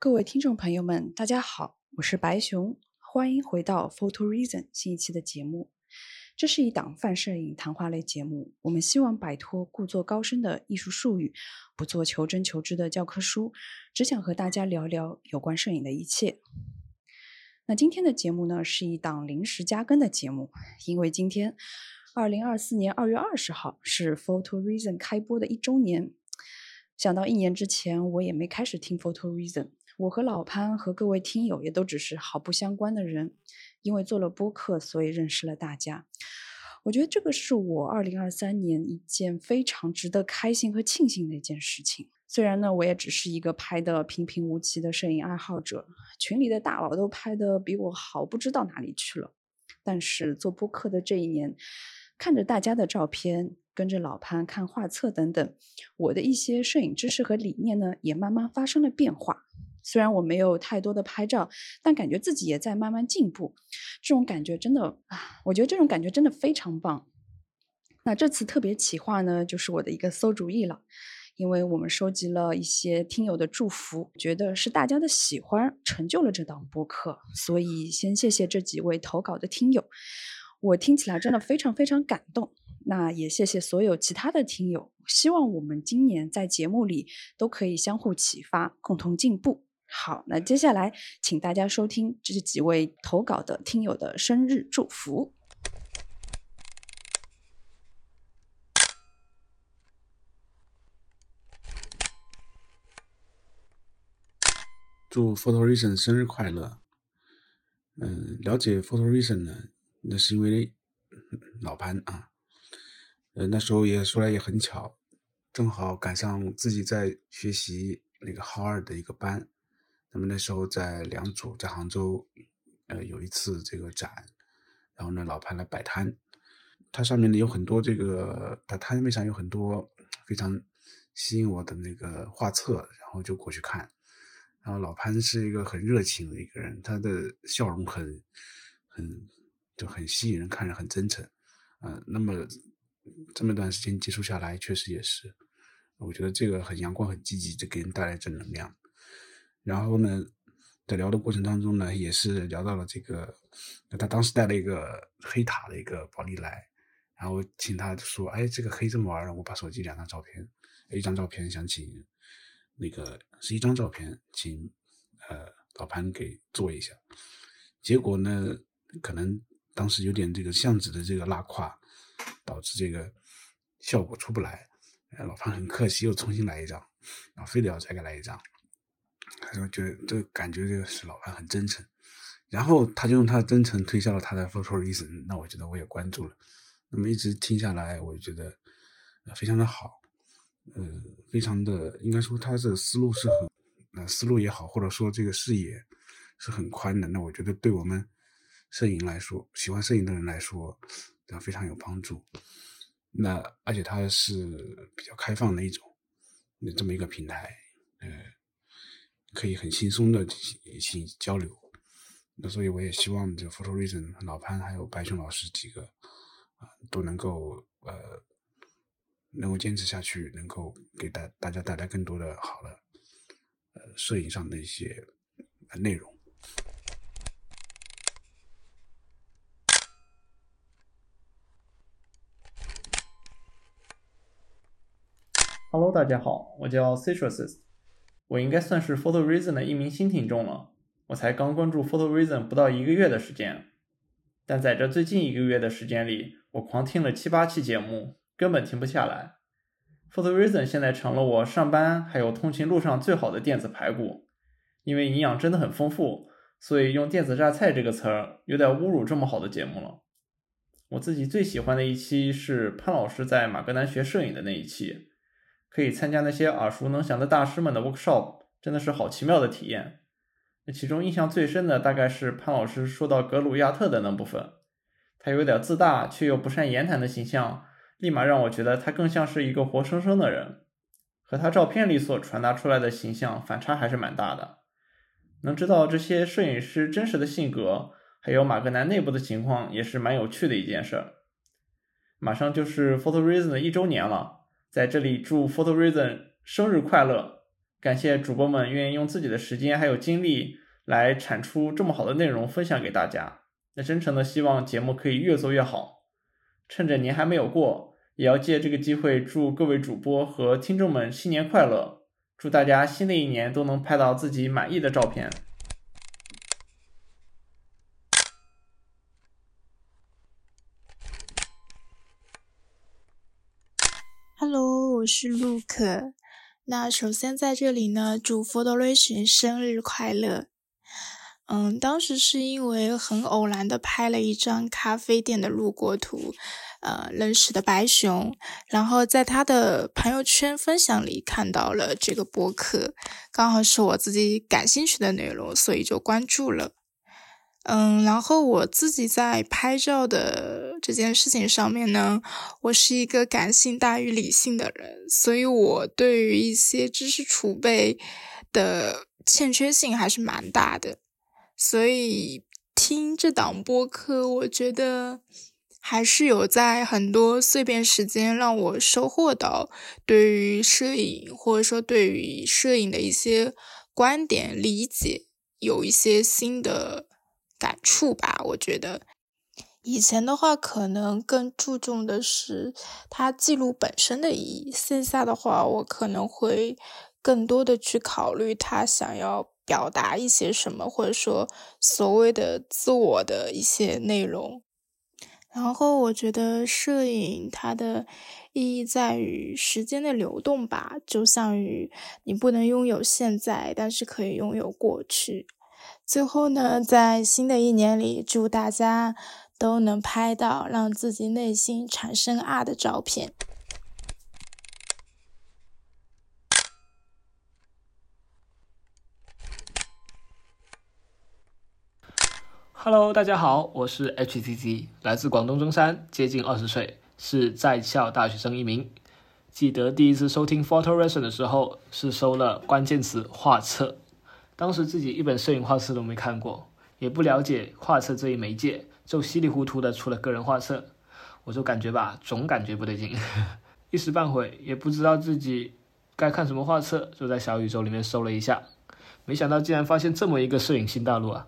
各位听众朋友们，大家好，我是白熊，欢迎回到 Photo Reason 新一期的节目。这是一档泛摄影谈话类节目，我们希望摆脱故作高深的艺术术语，不做求真求知的教科书，只想和大家聊聊有关摄影的一切。那今天的节目呢，是一档临时加更的节目，因为今天二零二四年二月二十号是 Photo Reason 开播的一周年。想到一年之前我也没开始听 Photo Reason。我和老潘和各位听友也都只是毫不相关的人，因为做了播客，所以认识了大家。我觉得这个是我二零二三年一件非常值得开心和庆幸的一件事情。虽然呢，我也只是一个拍的平平无奇的摄影爱好者，群里的大佬都拍的比我好，不知道哪里去了。但是做播客的这一年，看着大家的照片，跟着老潘看画册等等，我的一些摄影知识和理念呢，也慢慢发生了变化。虽然我没有太多的拍照，但感觉自己也在慢慢进步。这种感觉真的啊，我觉得这种感觉真的非常棒。那这次特别企划呢，就是我的一个馊主意了，因为我们收集了一些听友的祝福，觉得是大家的喜欢成就了这档播客，所以先谢谢这几位投稿的听友，我听起来真的非常非常感动。那也谢谢所有其他的听友，希望我们今年在节目里都可以相互启发，共同进步。好，那接下来请大家收听这是几位投稿的听友的生日祝福。祝 Photo Reason 生日快乐。嗯，了解 Photo Reason 呢，那是因为老潘啊。呃，那时候也说来也很巧，正好赶上自己在学习那个 Hard 的一个班。那么那时候在良渚，在杭州，呃，有一次这个展，然后呢，老潘来摆摊，它上面呢有很多这个，他摊位上有很多非常吸引我的那个画册，然后就过去看。然后老潘是一个很热情的一个人，他的笑容很很就很吸引人，看着很真诚。嗯，那么这么一段时间接触下来，确实也是，我觉得这个很阳光、很积极，就给人带来正能量。然后呢，在聊的过程当中呢，也是聊到了这个，他当时带了一个黑塔的一个宝丽来，然后请他说：“哎，这个黑这么玩我把手机两张照片，一张照片想请那个是一张照片，请呃老潘给做一下。”结果呢，可能当时有点这个相纸的这个拉胯，导致这个效果出不来。老潘很客气，又重新来一张，然后非得要再给来一张。他就觉得这感觉，这个是老潘很真诚，然后他就用他的真诚推销了他的 photo reason，那我觉得我也关注了，那么一直听下来，我就觉得非常的好，呃，非常的应该说他的思路是很，呃，思路也好，或者说这个视野是很宽的，那我觉得对我们摄影来说，喜欢摄影的人来说，这非常有帮助。那而且它是比较开放的一种，那这么一个平台，呃。可以很轻松的进行行交流，那所以我也希望这 Photo Reason 老潘还有白熊老师几个啊都能够呃能够坚持下去，能够给大大家带来更多的好的呃摄影上的一些内容。Hello，大家好，我叫 Citrus。我应该算是 Photo Reason 的一名新听众了，我才刚关注 Photo Reason 不到一个月的时间，但在这最近一个月的时间里，我狂听了七八期节目，根本停不下来。Photo Reason 现在成了我上班还有通勤路上最好的电子排骨，因为营养真的很丰富，所以用“电子榨菜”这个词儿有点侮辱这么好的节目了。我自己最喜欢的一期是潘老师在马格南学摄影的那一期。可以参加那些耳熟能详的大师们的 workshop，真的是好奇妙的体验。那其中印象最深的大概是潘老师说到格鲁亚特的那部分，他有点自大却又不善言谈的形象，立马让我觉得他更像是一个活生生的人，和他照片里所传达出来的形象反差还是蛮大的。能知道这些摄影师真实的性格，还有马格南内部的情况，也是蛮有趣的一件事儿。马上就是 Photo Reason 的一周年了。在这里祝 Photo Reason 生日快乐！感谢主播们愿意用自己的时间还有精力来产出这么好的内容分享给大家。那真诚的希望节目可以越做越好。趁着年还没有过，也要借这个机会祝各位主播和听众们新年快乐，祝大家新的一年都能拍到自己满意的照片。Hello，我是陆可。那首先在这里呢，祝 Photoration 生日快乐。嗯，当时是因为很偶然的拍了一张咖啡店的路过图，呃，认识的白熊，然后在他的朋友圈分享里看到了这个博客，刚好是我自己感兴趣的内容，所以就关注了。嗯，然后我自己在拍照的这件事情上面呢，我是一个感性大于理性的人，所以我对于一些知识储备的欠缺性还是蛮大的。所以听这档播客，我觉得还是有在很多碎片时间让我收获到对于摄影或者说对于摄影的一些观点理解，有一些新的。感触吧，我觉得以前的话可能更注重的是它记录本身的意义，线下的话我可能会更多的去考虑他想要表达一些什么，或者说所谓的自我的一些内容。然后我觉得摄影它的意义在于时间的流动吧，就像于你不能拥有现在，但是可以拥有过去。最后呢，在新的一年里，祝大家都能拍到让自己内心产生爱的照片。Hello，大家好，我是 HTT，来自广东中山，接近二十岁，是在校大学生一名。记得第一次收听 Photo r e s o n 的时候，是收了关键词画册。当时自己一本摄影画册都没看过，也不了解画册这一媒介，就稀里糊涂的出了个人画册，我就感觉吧，总感觉不对劲，一时半会也不知道自己该看什么画册，就在小宇宙里面搜了一下，没想到竟然发现这么一个摄影新大陆啊！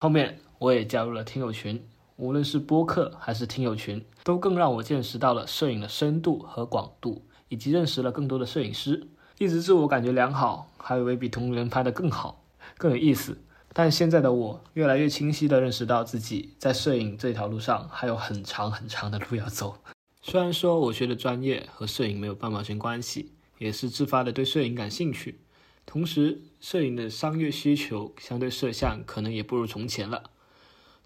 后面我也加入了听友群，无论是播客还是听友群，都更让我见识到了摄影的深度和广度，以及认识了更多的摄影师，一直自我感觉良好，还以为比同龄人拍的更好。更有意思，但现在的我越来越清晰地认识到自己在摄影这条路上还有很长很长的路要走。虽然说我学的专业和摄影没有半毛钱关系，也是自发的对摄影感兴趣。同时，摄影的商业需求相对摄像可能也不如从前了。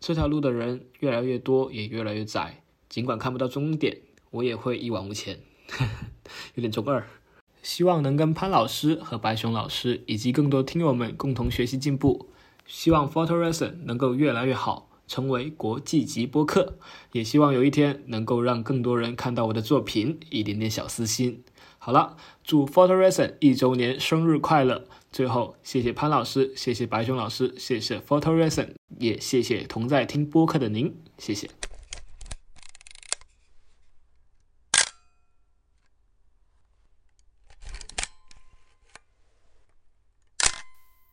这条路的人越来越多，也越来越窄。尽管看不到终点，我也会一往无前，有点中二。希望能跟潘老师和白熊老师以及更多听友们共同学习进步。希望 Photo Reason 能够越来越好，成为国际级播客。也希望有一天能够让更多人看到我的作品，一点点小私心。好了，祝 Photo Reason 一周年生日快乐！最后，谢谢潘老师，谢谢白熊老师，谢谢 Photo Reason，也谢谢同在听播客的您，谢谢。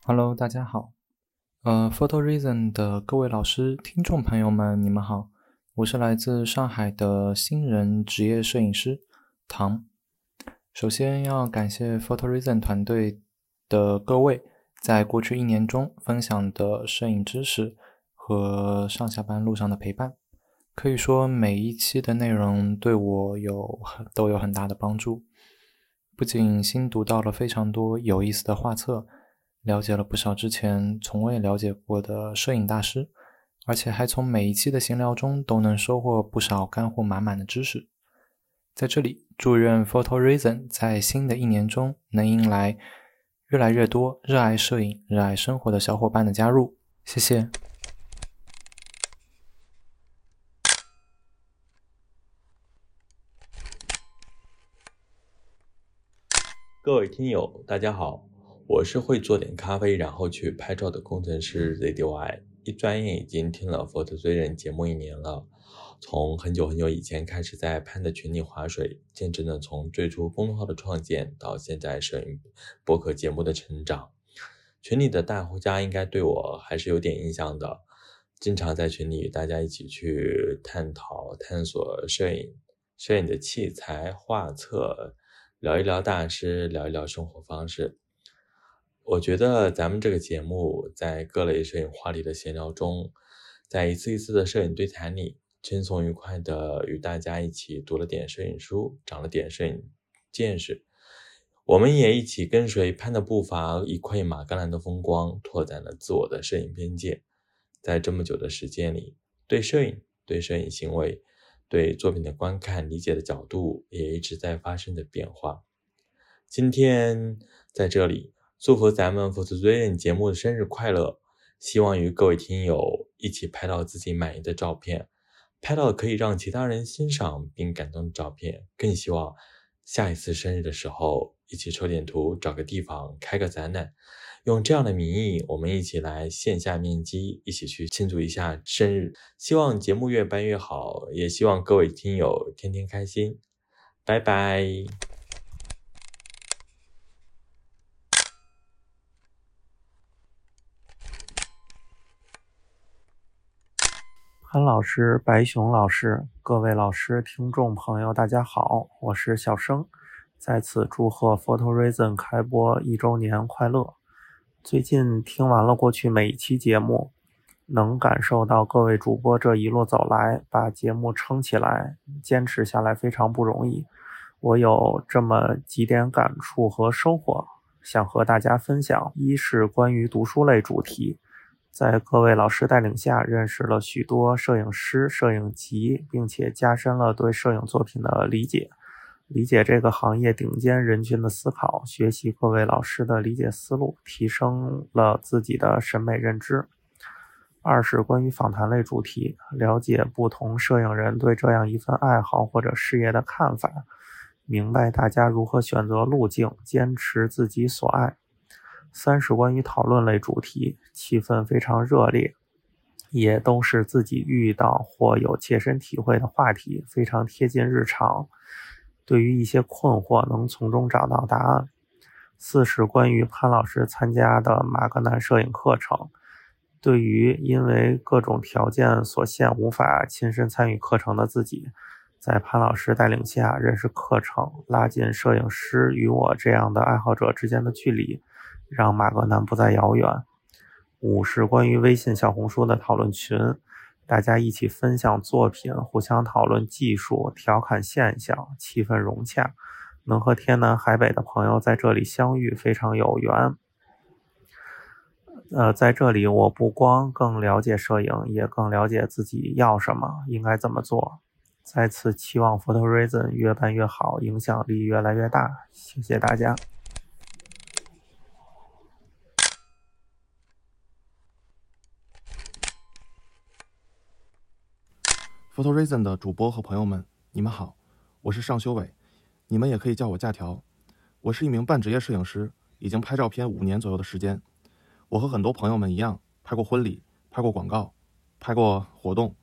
Hello，大家好。呃，Photo Reason 的各位老师、听众朋友们，你们好，我是来自上海的新人职业摄影师唐。首先要感谢 Photo Reason 团队的各位在过去一年中分享的摄影知识和上下班路上的陪伴。可以说每一期的内容对我有都有很大的帮助，不仅新读到了非常多有意思的画册。了解了不少之前从未了解过的摄影大师，而且还从每一期的闲聊中都能收获不少干货满满的知识。在这里，祝愿 Photo Reason 在新的一年中能迎来越来越多热爱摄影、热爱生活的小伙伴的加入。谢谢。各位听友，大家好。我是会做点咖啡，然后去拍照的工程师 ZDY。一转眼已经听了 Photo 追人节目一年了，从很久很久以前开始在 Pan 的群里划水，见证了从最初公众号的创建到现在摄影博客节目的成长。群里的大家应该对我还是有点印象的，经常在群里与大家一起去探讨、探索摄影、摄影的器材、画册，聊一聊大师，聊一聊生活方式。我觉得咱们这个节目在各类摄影话题的闲聊中，在一次一次的摄影对谈里，轻松愉快的与大家一起读了点摄影书，长了点摄影见识。我们也一起跟随潘的步伐，一窥马格兰的风光，拓展了自我的摄影边界。在这么久的时间里，对摄影、对摄影行为、对作品的观看理解的角度，也一直在发生着变化。今天在这里。祝福咱们 f o t o r a i n 节目的生日快乐！希望与各位听友一起拍到自己满意的照片，拍到可以让其他人欣赏并感动的照片。更希望下一次生日的时候，一起抽点图，找个地方开个展览，用这样的名义，我们一起来线下面基，一起去庆祝一下生日。希望节目越办越好，也希望各位听友天天开心。拜拜。潘老师、白熊老师，各位老师、听众朋友，大家好，我是小生，在此祝贺 Photo Reason 开播一周年快乐。最近听完了过去每一期节目，能感受到各位主播这一路走来，把节目撑起来、坚持下来非常不容易。我有这么几点感触和收获，想和大家分享。一是关于读书类主题。在各位老师带领下，认识了许多摄影师、摄影集，并且加深了对摄影作品的理解，理解这个行业顶尖人群的思考，学习各位老师的理解思路，提升了自己的审美认知。二是关于访谈类主题，了解不同摄影人对这样一份爱好或者事业的看法，明白大家如何选择路径，坚持自己所爱。三是关于讨论类主题，气氛非常热烈，也都是自己遇到或有切身体会的话题，非常贴近日常。对于一些困惑，能从中找到答案。四是关于潘老师参加的马格南摄影课程，对于因为各种条件所限无法亲身参与课程的自己，在潘老师带领下认识课程，拉近摄影师与我这样的爱好者之间的距离。让马格南不再遥远。五是关于微信、小红书的讨论群，大家一起分享作品，互相讨论技术，调侃现象，气氛融洽。能和天南海北的朋友在这里相遇，非常有缘。呃，在这里，我不光更了解摄影，也更了解自己要什么，应该怎么做。再次期望 Photo Reason 越办越好，影响力越来越大。谢谢大家。Photo Reason 的主播和朋友们，你们好，我是尚修伟，你们也可以叫我假条。我是一名半职业摄影师，已经拍照片五年左右的时间。我和很多朋友们一样，拍过婚礼，拍过广告，拍过活动。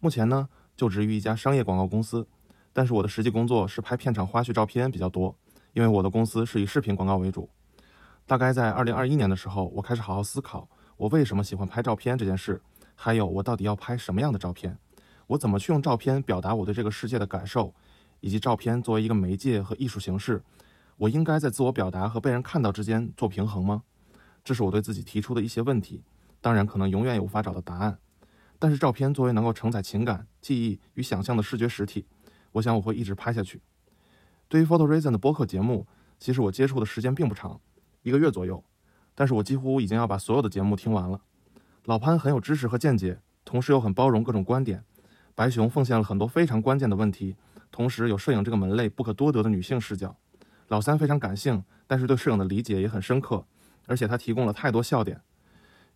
目前呢，就职于一家商业广告公司，但是我的实际工作是拍片场花絮照片比较多，因为我的公司是以视频广告为主。大概在二零二一年的时候，我开始好好思考我为什么喜欢拍照片这件事，还有我到底要拍什么样的照片。我怎么去用照片表达我对这个世界的感受，以及照片作为一个媒介和艺术形式，我应该在自我表达和被人看到之间做平衡吗？这是我对自己提出的一些问题，当然可能永远也无法找到答案。但是照片作为能够承载情感、记忆与想象的视觉实体，我想我会一直拍下去。对于 Photo Reason 的播客节目，其实我接触的时间并不长，一个月左右，但是我几乎已经要把所有的节目听完了。老潘很有知识和见解，同时又很包容各种观点。白熊奉献了很多非常关键的问题，同时有摄影这个门类不可多得的女性视角。老三非常感性，但是对摄影的理解也很深刻，而且他提供了太多笑点。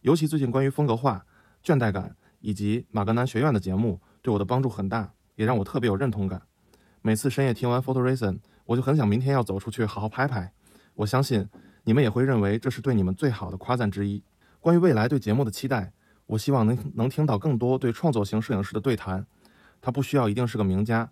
尤其最近关于风格化、倦怠感以及马格南学院的节目对我的帮助很大，也让我特别有认同感。每次深夜听完 Photo Reason，我就很想明天要走出去好好拍拍。我相信你们也会认为这是对你们最好的夸赞之一。关于未来对节目的期待，我希望能能听到更多对创作型摄影师的对谈。他不需要一定是个名家。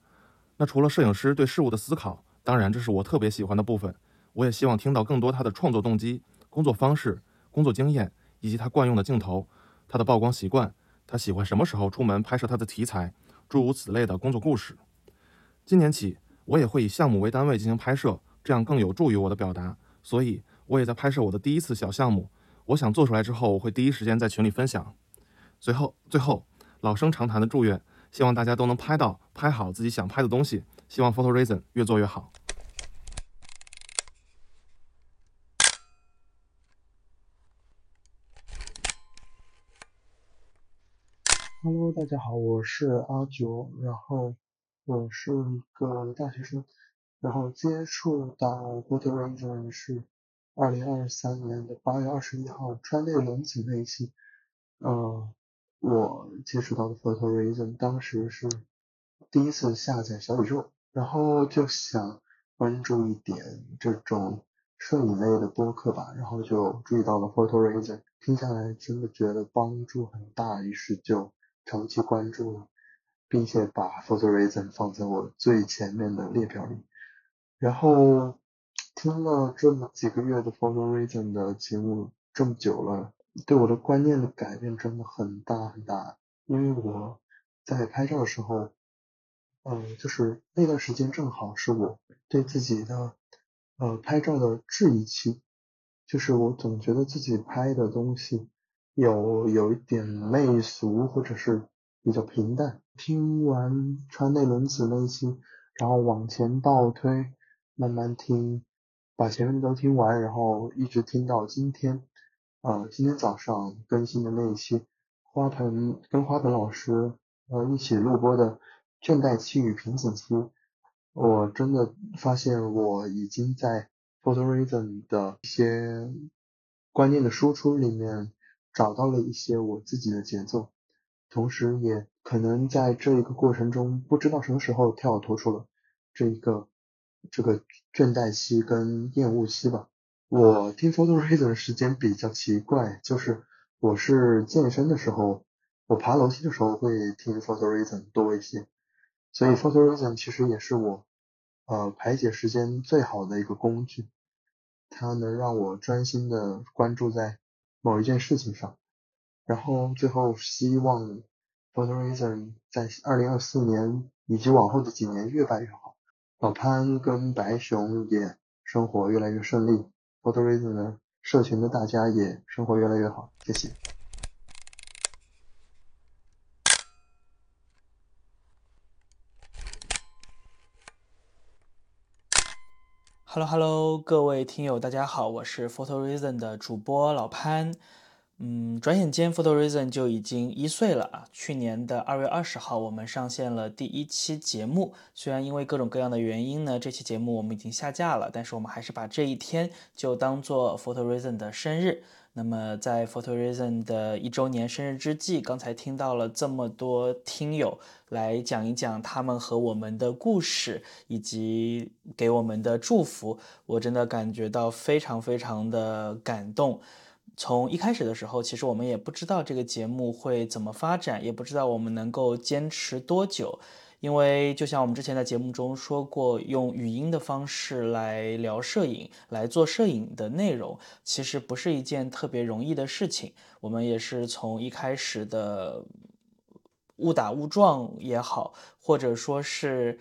那除了摄影师对事物的思考，当然这是我特别喜欢的部分。我也希望听到更多他的创作动机、工作方式、工作经验，以及他惯用的镜头、他的曝光习惯、他喜欢什么时候出门拍摄他的题材，诸如此类的工作故事。今年起，我也会以项目为单位进行拍摄，这样更有助于我的表达。所以，我也在拍摄我的第一次小项目。我想做出来之后，我会第一时间在群里分享。最后，最后，老生常谈的祝愿，希望大家都能拍到、拍好自己想拍的东西。希望 Photo Reason 越做越好。Hello，大家好，我是阿九，然后我是一个大学生，然后接触到 Photo Reason 是二零二三年的八月二十一号川内龙子那一期，呃，我接触到的 Photo Reason 当时是第一次下载小宇宙，然后就想关注一点这种摄影类的播客吧，然后就注意到了 Photo Reason，听下来真的觉得帮助很大，于是就。长期关注了，并且把 Photo Reason 放在我最前面的列表里。然后听了这么几个月的 Photo Reason 的节目，这么久了，对我的观念的改变真的很大很大。因为我在拍照的时候，嗯，就是那段时间正好是我对自己的呃拍照的质疑期，就是我总觉得自己拍的东西。有有一点媚俗，或者是比较平淡。听完川内伦子那一期，然后往前倒推，慢慢听，把前面的都听完，然后一直听到今天，呃，今天早上更新的那一期，花盆跟花盆老师呃一起录播的倦怠期与瓶颈期，我真的发现我已经在 Photo Reason 的一些观念的输出里面。找到了一些我自己的节奏，同时也可能在这一个过程中，不知道什么时候跳脱出了这一个这个倦怠期跟厌恶期吧。我听 Photo Reason 的时间比较奇怪，就是我是健身的时候，我爬楼梯的时候会听 Photo Reason 多一些，所以 Photo Reason 其实也是我呃排解时间最好的一个工具，它能让我专心的关注在。某一件事情上，然后最后希望 Photo Reason 在二零二四年以及往后的几年越办越好。老潘跟白熊也生活越来越顺利，Photo Reason 的社群的大家也生活越来越好。谢谢。Hello Hello，各位听友，大家好，我是 Photo Reason 的主播老潘。嗯，转眼间 Photo Reason 就已经一岁了啊！去年的二月二十号，我们上线了第一期节目。虽然因为各种各样的原因呢，这期节目我们已经下架了，但是我们还是把这一天就当做 Photo Reason 的生日。那么，在 Photo Reason 的一周年生日之际，刚才听到了这么多听友来讲一讲他们和我们的故事，以及给我们的祝福，我真的感觉到非常非常的感动。从一开始的时候，其实我们也不知道这个节目会怎么发展，也不知道我们能够坚持多久。因为就像我们之前在节目中说过，用语音的方式来聊摄影，来做摄影的内容，其实不是一件特别容易的事情。我们也是从一开始的误打误撞也好，或者说是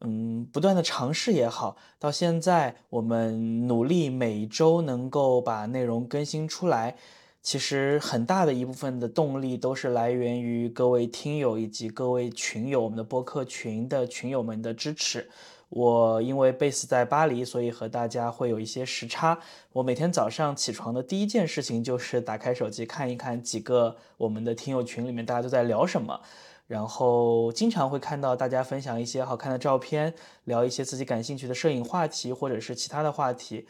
嗯不断的尝试也好，到现在我们努力每周能够把内容更新出来。其实很大的一部分的动力都是来源于各位听友以及各位群友，我们的播客群的群友们的支持。我因为 base 在巴黎，所以和大家会有一些时差。我每天早上起床的第一件事情就是打开手机看一看几个我们的听友群里面大家都在聊什么，然后经常会看到大家分享一些好看的照片，聊一些自己感兴趣的摄影话题或者是其他的话题。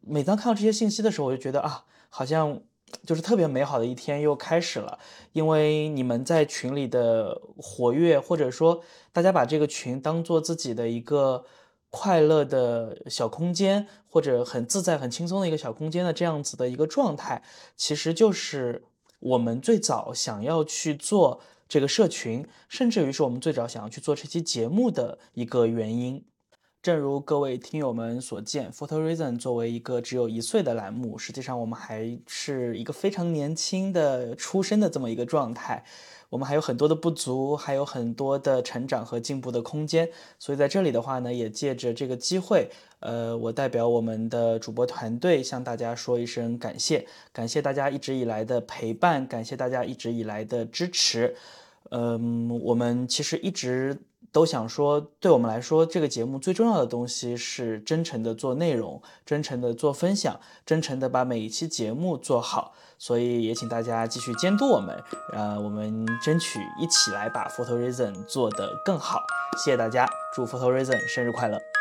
每当看到这些信息的时候，我就觉得啊，好像。就是特别美好的一天又开始了，因为你们在群里的活跃，或者说大家把这个群当做自己的一个快乐的小空间，或者很自在、很轻松的一个小空间的这样子的一个状态，其实就是我们最早想要去做这个社群，甚至于是我们最早想要去做这期节目的一个原因。正如各位听友们所见，Photo Reason 作为一个只有一岁的栏目，实际上我们还是一个非常年轻的出生的这么一个状态，我们还有很多的不足，还有很多的成长和进步的空间。所以在这里的话呢，也借着这个机会，呃，我代表我们的主播团队向大家说一声感谢，感谢大家一直以来的陪伴，感谢大家一直以来的支持。嗯，我们其实一直。都想说，对我们来说，这个节目最重要的东西是真诚的做内容，真诚的做分享，真诚的把每一期节目做好。所以也请大家继续监督我们，呃，我们争取一起来把 Photo Reason 做得更好。谢谢大家，祝 Photo Reason 生日快乐！